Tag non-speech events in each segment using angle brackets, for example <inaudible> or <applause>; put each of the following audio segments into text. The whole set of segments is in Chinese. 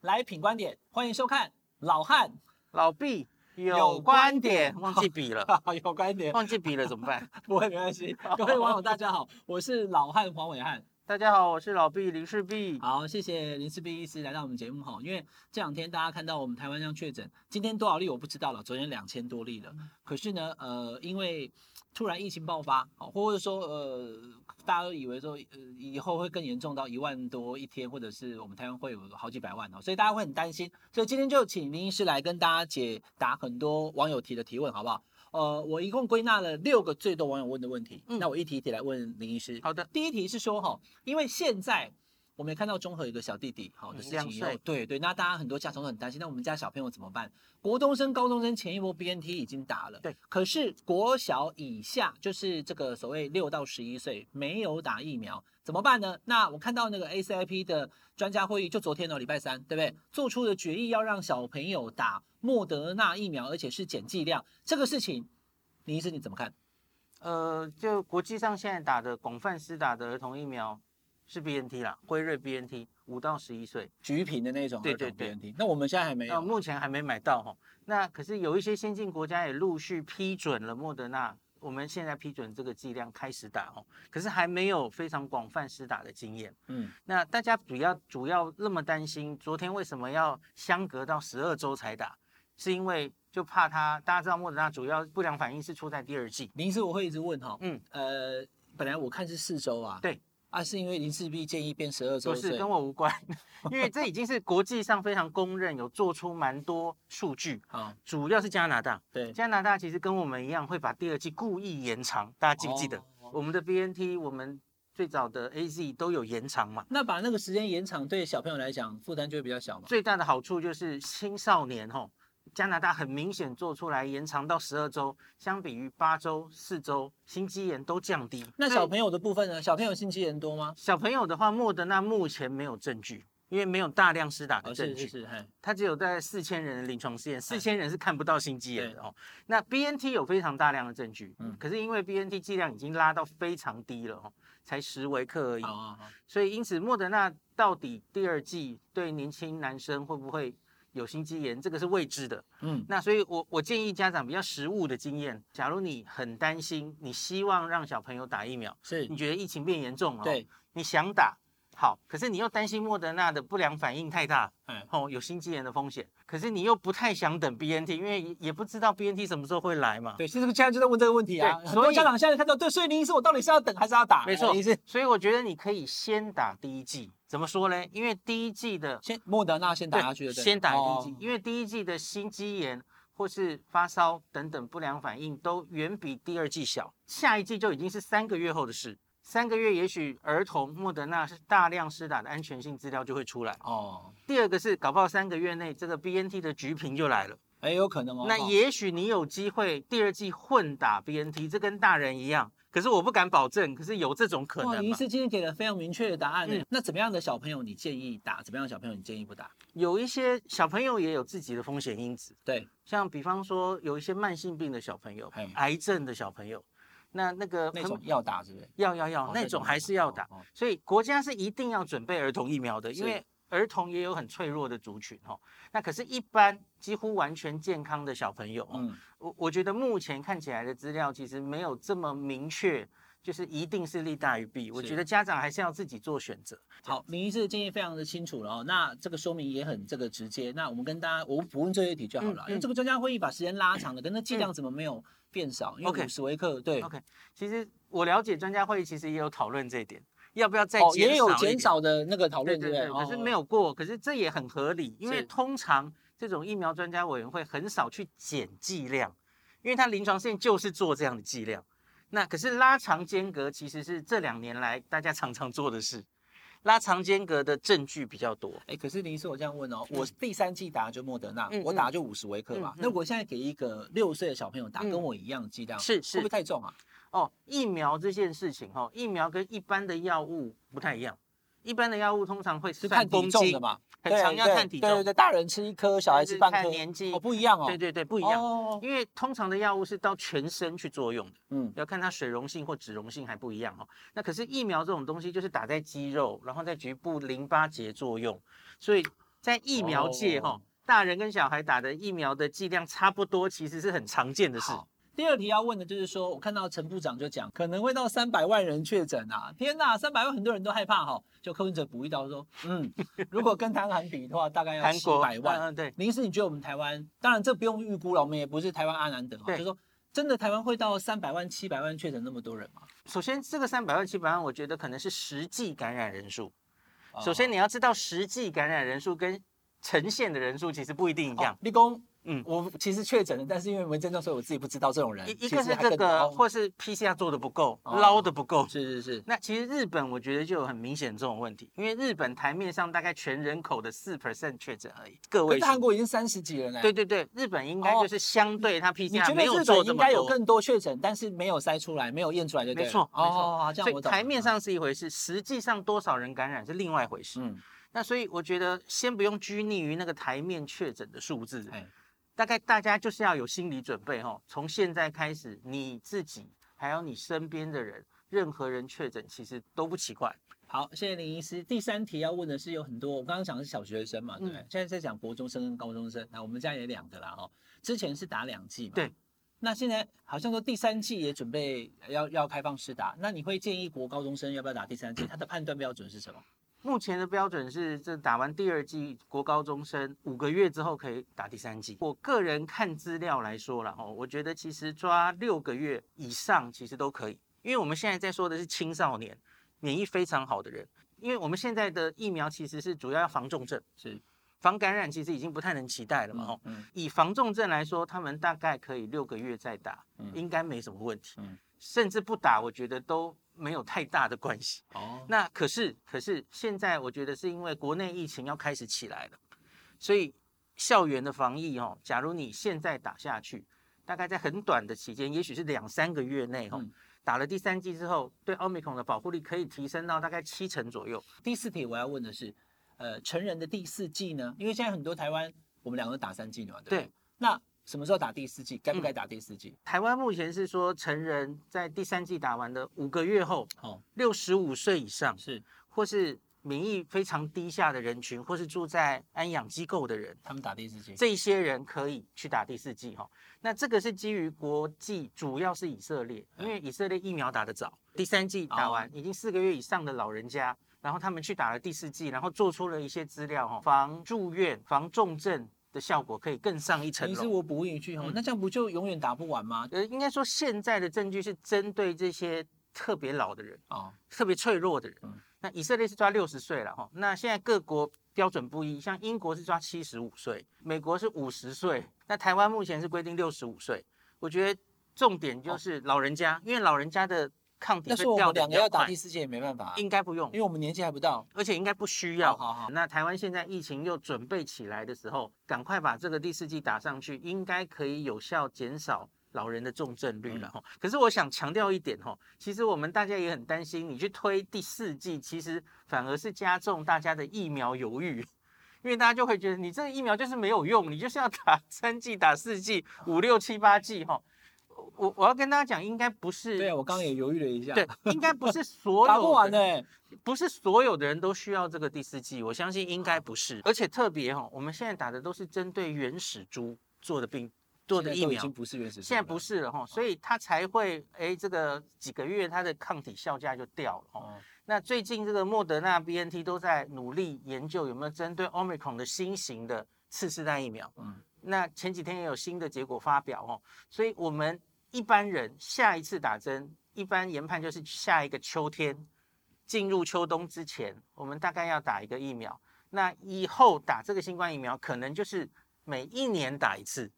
来品观点，欢迎收看老汉老毕有观点，忘记笔了，<laughs> 有观点，忘记笔了怎么办？<laughs> 不会，没关系。各位网友大家好，我是老汉黄伟汉。大家好，我是老毕林世璧。好，谢谢林世璧医师来到我们节目哈。因为这两天大家看到我们台湾这样确诊，今天多少例我不知道了，昨天两千多例了。可是呢，呃，因为突然疫情爆发，或者说呃，大家都以为说呃以后会更严重到一万多一天，或者是我们台湾会有好几百万哦，所以大家会很担心。所以今天就请林医师来跟大家解答很多网友提的提问，好不好？呃，我一共归纳了六个最多网友问的问题，嗯，那我一题一题来问林医师。好的，第一题是说哈，因为现在我们也看到中和有一个小弟弟，好的事情以后，对对，对，那大家很多家长都很担心，那我们家小朋友怎么办？国中生、高中生前一波 BNT 已经打了，对，可是国小以下，就是这个所谓六到十一岁没有打疫苗，怎么办呢？那我看到那个 ACIP 的专家会议，就昨天哦，礼拜三，对不对？做出的决议要让小朋友打莫德纳疫苗，而且是减剂量，这个事情。林医师你怎么看？呃，就国际上现在打的广泛施打的儿童疫苗是 BNT 啦，辉瑞 BNT，五到十一岁橘皮的那种，对对对，BNT。那我们现在还没有，目前还没买到哈。那可是有一些先进国家也陆续批准了莫德纳，我们现在批准这个剂量开始打哦，可是还没有非常广泛施打的经验。嗯，那大家主要主要那么担心，昨天为什么要相隔到十二周才打？是因为就怕他，大家知道莫德纳主要不良反应是出在第二季。林医师，我会一直问哈，嗯，呃，本来我看是四周啊，对，啊，是因为林氏璧建议变十二周，不是跟我无关，<laughs> 因为这已经是国际上非常公认，有做出蛮多数据 <laughs> 啊，主要是加拿大，对，加拿大其实跟我们一样会把第二季故意延长，大家记不记得？哦、我们的 BNT，我们最早的 AZ 都有延长嘛？那把那个时间延长，对小朋友来讲负担就会比较小嘛？最大的好处就是青少年吼。加拿大很明显做出来延长到十二周，相比于八周、四周，心肌炎都降低。那小朋友的部分呢？小朋友心肌炎多吗？小朋友的话，莫德纳目前没有证据，因为没有大量施打的证据。哦、是是是，它只有在四千人的临床试验，四千人是看不到心肌炎的哦。那 BNT 有非常大量的证据，嗯，可是因为 BNT 剂量已经拉到非常低了哦，才十微克而已。哦哦哦，所以因此莫德纳到底第二季对年轻男生会不会？有心肌炎，这个是未知的。嗯，那所以我，我我建议家长比较实务的经验。假如你很担心，你希望让小朋友打疫苗，是你觉得疫情变严重了，对，你想打，好，可是你又担心莫德纳的不良反应太大，嗯，哦，有心肌炎的风险。可是你又不太想等 BNT，因为也不知道 BNT 什么时候会来嘛。对，其实现在就在问这个问题啊。所以家长现在看到，对，所以林医生，我到底是要等还是要打？没错，林医师，所以我觉得你可以先打第一剂。怎么说呢？因为第一季的先莫德纳先打下去的，先打第一剂，因为第一季的心肌炎或是发烧等等不良反应都远比第二季小，下一季就已经是三个月后的事。三个月也许儿童莫德纳是大量施打的安全性资料就会出来哦。第二个是搞不好三个月内这个 BNT 的橘瓶就来了，哎，有可能哦。那也许你有机会第二季混打 BNT，这跟大人一样。可是我不敢保证，可是有这种可能。林医师今天给了非常明确的答案。嗯，那怎么样的小朋友你建议打？怎么样的小朋友你建议不打？有一些小朋友也有自己的风险因子。对，像比方说有一些慢性病的小朋友，癌症的小朋友，那那个那种要打是不是？要要要，那种还是要打。所以国家是一定要准备儿童疫苗的，因为儿童也有很脆弱的族群哦。那可是，一般几乎完全健康的小朋友，嗯。我我觉得目前看起来的资料其实没有这么明确，就是一定是利大于弊。我觉得家长还是要自己做选择。好，林医师的建议非常的清楚了哦。那这个说明也很这个直接。那我们跟大家，我不问这一题就好了。嗯嗯、因为这个专家会议把时间拉长了，但那剂量怎么没有变少？嗯、因为五十微克，对。OK，其实我了解专家会议其实也有讨论这一点，要不要再减少、哦？也有减少的那个讨论，对对对。可是没有过，可是这也很合理，因为通常。这种疫苗专家委员会很少去减剂量，因为他临床试验就是做这样的剂量。那可是拉长间隔，其实是这两年来大家常常做的事。拉长间隔的证据比较多。哎，可是林医师，我这样问哦，我第三季打就莫德纳，嗯、我打就五十微克嘛。那我现在给一个六岁的小朋友打，跟我一样的剂量，是是会不会太重啊？哦，疫苗这件事情哈、哦，疫苗跟一般的药物不太一样。一般的药物通常会是看体重的嘛，很常要看体重。对对对，大人吃一颗，小孩吃半颗。看年纪哦，不一样哦。对对对，不一样。哦。因为通常的药物是到全身去作用的，嗯，要看它水溶性或脂溶性还不一样哦。那可是疫苗这种东西就是打在肌肉，然后在局部淋巴结作用，所以在疫苗界哈，大人跟小孩打的疫苗的剂量差不多，其实是很常见的事。第二题要问的就是说，我看到陈部长就讲可能会到三百万人确诊啊！天哪，三百万很多人都害怕哈。就柯文哲补一刀说，嗯，如果跟台湾比的话，大概要七百万。嗯，对。林医师，你觉得我们台湾，当然这不用预估了，我们也不是台湾阿南德哈，就是说真的台湾会到三百万、七百万确诊那么多人吗？首先，这个三百万、七百万，我觉得可能是实际感染人数。首先，你要知道实际感染人数跟呈现的人数其实不一定一样。立功。嗯，我其实确诊了，但是因为没症状，所以我自己不知道这种人。一个是这个，或是 PCR 做的不够，捞的不够。是是是。那其实日本我觉得就有很明显这种问题，因为日本台面上大概全人口的四 percent 确诊而已。各位，韩国已经三十几人了。对对对，日本应该就是相对它 PCR 没有做这么多。你觉得日本应该有更多确诊，但是没有筛出来，没有验出来就对了。没错，没错。哦，这样我懂。所以台面上是一回事，实际上多少人感染是另外一回事。嗯。那所以我觉得先不用拘泥于那个台面确诊的数字。大概大家就是要有心理准备哈，从现在开始，你自己还有你身边的人，任何人确诊其实都不奇怪。好，谢谢林医师。第三题要问的是有很多，我刚刚讲的是小学生嘛，对不对？嗯、现在在讲国中生跟高中生，那我们家也两个啦哈。之前是打两剂嘛，对。那现在好像说第三剂也准备要要开放试打，那你会建议国高中生要不要打第三剂？他的判断标准是什么？目前的标准是，这打完第二剂国高中生五个月之后可以打第三剂。我个人看资料来说了哦，我觉得其实抓六个月以上其实都可以，因为我们现在在说的是青少年免疫非常好的人，因为我们现在的疫苗其实是主要要防重症，是防感染，其实已经不太能期待了嘛。哦，以防重症来说，他们大概可以六个月再打，应该没什么问题。甚至不打，我觉得都。没有太大的关系哦。那可是，可是现在我觉得是因为国内疫情要开始起来了，所以校园的防疫哦，假如你现在打下去，大概在很短的期间，也许是两三个月内哦，打了第三剂之后，对奥密克戎的保护力可以提升到大概七成左右。第四题我要问的是，呃，成人的第四剂呢？因为现在很多台湾我们两个都打三剂嘛，对不对？对。那什么时候打第四剂？该不该打第四剂？嗯，台湾目前是说，成人在第三剂打完的五个月后，哦，六十五岁以上是，或是免疫非常低下的人群，或是住在安养机构的人，他们打第四剂，这些人可以去打第四剂哈。那这个是基于国际，主要是以色列，因为以色列疫苗打得早，第三剂打完已经四个月以上的老人家，然后他们去打了第四剂，然后做出了一些资料哈，防住院、防重症。的效果可以更上一层楼。其实我补一句哈，嗯、那这样不就永远打不完吗？呃，应该说现在的证据是针对这些特别老的人啊，哦、特别脆弱的人。嗯、那以色列是抓六十岁了哈，那现在各国标准不一，像英国是抓七十五岁，美国是五十岁，那台湾目前是规定六十五岁。我觉得重点就是老人家，哦、因为老人家的。抗体会掉的比较快。但是我们两个要打第四剂也没办法、啊，应该不用，因为我们年纪还不到，而且应该不需要。好，好，好，那台湾现在疫情又准备起来的时候，赶快把这个第四剂打上去，应该可以有效减少老人的重症率了哈。嗯、可是我想强调一点哈，其实我们大家也很担心，你去推第四剂，其实反而是加重大家的疫苗犹豫，因为大家就会觉得你这个疫苗就是没有用，你就是要打三剂、打四剂、五六七八剂哈。我我要跟大家讲，应该不是。对啊，我刚刚也犹豫了一下。对，应该不是所有打 <laughs> 不完的，不是所有的人都需要这个第四季。我相信应该不是，而且特别哈，我们现在打的都是针对原始株做的病做的疫苗，已经不是原始株，现在不是了哈，所以它才会哎，这个几个月它的抗体效价就掉了哦。那最近这个莫德纳、BNT 都在努力研究有没有针对 Omicron 的新型的次世代疫苗。嗯，那前几天也有新的结果发表哦，所以我们。一般人下一次打针，一般研判就是下一个秋天，进入秋冬之前，我们大概要打一个疫苗。那以后打这个新冠疫苗，可能就是每一年打一次。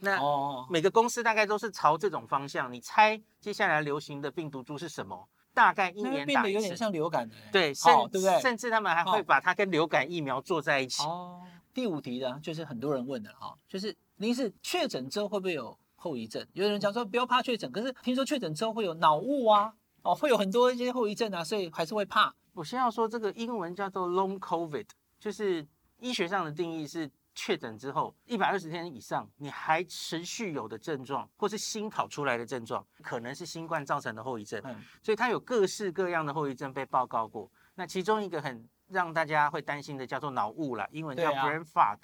那每个公司大概都是朝这种方向。你猜接下来流行的病毒株是什么？大概一年打一次。有点像流感的。对，甚对不对？甚至他们还会把它跟流感疫苗做在一起。哦。第五题呢，就是很多人问的哈，就是您是确诊之后会不会有？后遗症，有人讲说不要怕确诊，可是听说确诊之后会有脑雾啊，哦，会有很多一些后遗症啊，所以还是会怕。我先要说这个英文叫做 Long COVID，就是医学上的定义是确诊之后一百二十天以上，你还持续有的症状，或是新跑出来的症状，可能是新冠造成的后遗症。嗯，所以它有各式各样的后遗症被报告过。那其中一个很让大家会担心的叫做脑雾啦，英文叫 brain fog，、啊、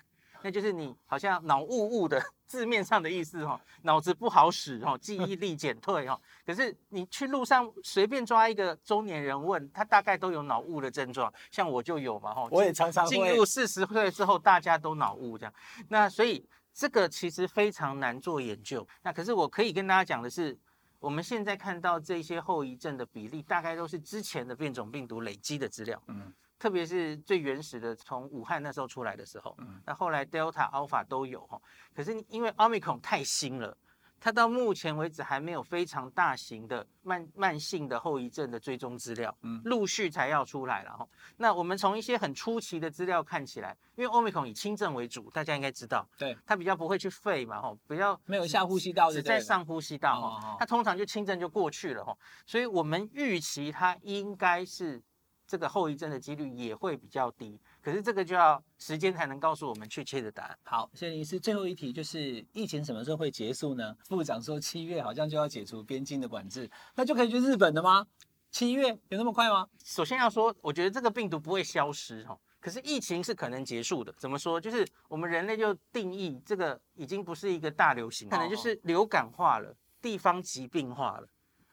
那就是你好像脑雾雾的字面上的意思哈，脑子不好使哈，记忆力减退哈。可是你去路上随便抓一个中年人问他，大概都有脑雾的症状，像我就有嘛哈。我也常常进入四十岁之后，大家都脑雾这样。那所以这个其实非常难做研究。那可是我可以跟大家讲的是。我们现在看到这些后遗症的比例，大概都是之前的变种病毒累积的资料，嗯，特别是最原始的从武汉那时候出来的时候，嗯，那后来 Delta、Alpha 都有哈，可是因为 Omicron 太新了。它到目前为止还没有非常大型的慢慢性的后遗症的追踪资料，嗯，陆续才要出来了哈。那我们从一些很初期的资料看起来，因为 Omicron 以轻症为主，大家应该知道，对，它比较不会去肺嘛，哈，比较没有下呼吸道，只在上呼吸道哈，它通常就轻症就过去了哈，所以我们预期它应该是这个后遗症的几率也会比较低。可是这个就要时间才能告诉我们确切的答案。好，谢谢林医师。最后一题就是疫情什么时候会结束呢？部长说七月好像就要解除边境的管制，那就可以去日本了吗？七月有那么快吗？首先要说，我觉得这个病毒不会消失哈，可是疫情是可能结束的。怎么说？就是我们人类就定义这个已经不是一个大流行，可能就是流感化了，地方疾病化了。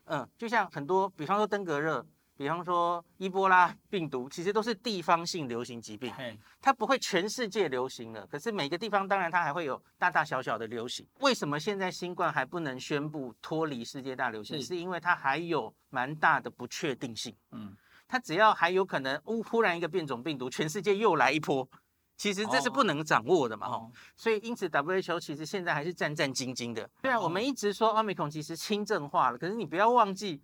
嗯，就像很多，比方说登革热。比方说，伊波拉病毒其实都是地方性流行疾病，它不会全世界流行了。可是每个地方当然它还会有大大小小的流行。为什么现在新冠还不能宣布脱离世界大流行？是因为它还有蛮大的不确定性。嗯，它只要还有可能，呜，忽然一个变种病毒，全世界又来一波，其实这是不能掌握的嘛。哦，所以因此 WHO 其实现在还是战战兢兢的。虽然我们一直说 Omicron 其实轻症化了，可是你不要忘记。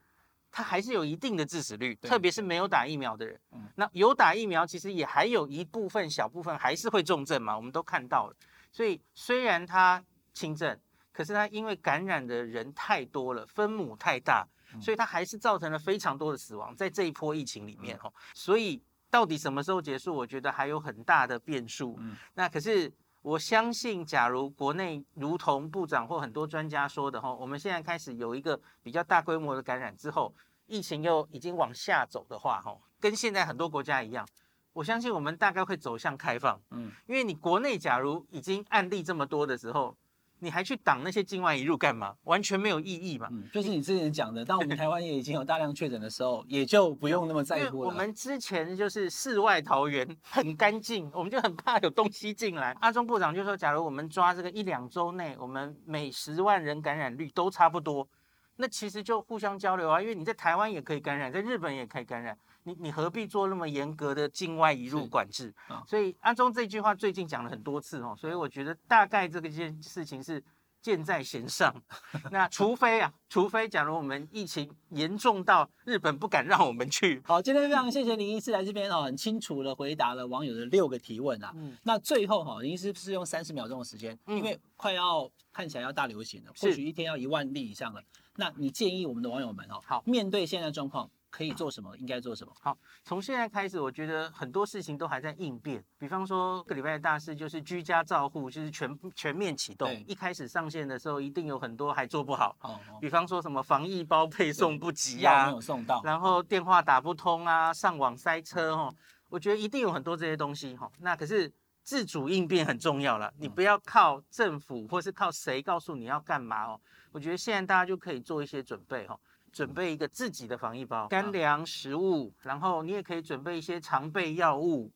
它还是有一定的致死率，特别是没有打疫苗的人。那有打疫苗，其实也还有一部分小部分还是会重症嘛，我们都看到了。所以虽然它轻症，可是它因为感染的人太多了，分母太大，所以它还是造成了非常多的死亡在这一波疫情里面哦。所以到底什么时候结束，我觉得还有很大的变数。那可是。我相信，假如国内如同部长或很多专家说的哈，我们现在开始有一个比较大规模的感染之后，疫情又已经往下走的话，哈，跟现在很多国家一样，我相信我们大概会走向开放。嗯，因为你国内假如已经案例这么多的时候。你还去挡那些境外一路干嘛？完全没有意义嘛。嗯，就是你之前讲的，当我们 <laughs> 台湾也已经有大量确诊的时候，也就不用那么在乎了。我们之前就是世外桃源，很干净，我们就很怕有东西进来。阿中部长就说，假如我们抓这个一两周内，我们每十万人感染率都差不多，那其实就互相交流啊，因为你在台湾也可以感染，在日本也可以感染。你你何必做那么严格的境外移入管制？哦、所以安中这句话最近讲了很多次哦，所以我觉得大概这个件事情是箭在弦上。那除非啊，除非假如我们疫情严重到日本不敢让我们去。<laughs> 好，今天非常谢谢林医师来这边哦，很清楚的回答了网友的六个提问啊。嗯、那最后哈，林医师是用三十秒钟的时间，因为快要看起来要大流行了，或许一天要一万例以上了。那你建议我们的网友们哦，好，面对现在状况。可以做什么？应该做什么？好，从现在开始，我觉得很多事情都还在应变。比方说，这个礼拜的大事就是居家照护，就是全全面启动。对一开始上线的时候，一定有很多还做不好。哦哦。比方说什么防疫包配送不及啊，没有送到。然后电话打不通啊，上网塞车哦。我觉得一定有很多这些东西哈。那可是自主应变很重要了，你不要靠政府或是靠谁告诉你要干嘛哦。我觉得现在大家就可以做一些准备哈。准备一个自己的防疫包，干粮、食物，然后你也可以准备一些常备药物，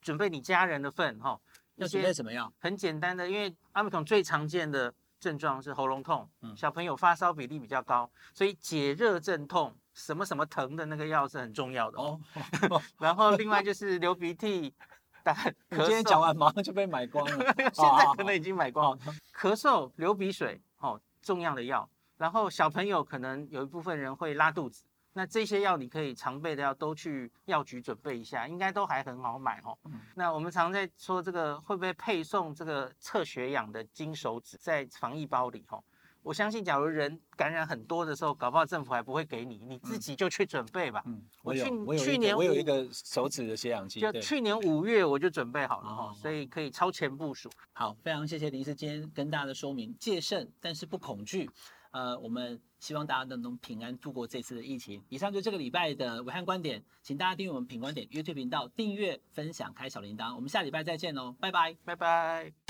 准备你家人的份哈。要准备什么药？很简单的，因为奥密克戎最常见的症状是喉咙痛，嗯，小朋友发烧比例比较高，所以解热镇痛，什么什么疼的那个药是很重要的哦。<laughs> 然后另外就是流鼻涕，但 <laughs> 你今天讲完马上就被买光了，<laughs> 现在可能已经买光了。咳嗽、流鼻水，哦，重要的药。然后小朋友可能有一部分人会拉肚子，那这些药你可以常备的药都去药局准备一下，应该都还很好买哦。嗯、那我们常在说这个会不会配送这个测血氧的金手指在防疫包里哦？我相信假如人感染很多的时候，搞不好政府还不会给你，你自己就去准备吧。嗯，我去去年我有一个手指的血氧机，就去年五月我就准备好了哈，对所以可以超前部署。好，非常谢谢林医师今天跟大家的说明，戒慎但是不恐惧。呃，我们希望大家都能平安度过这次的疫情。以上就这个礼拜的武汉观点，请大家订阅我们品观点 YouTube 频道，订阅、分享、开小铃铛。我们下礼拜再见喽，拜拜，拜拜。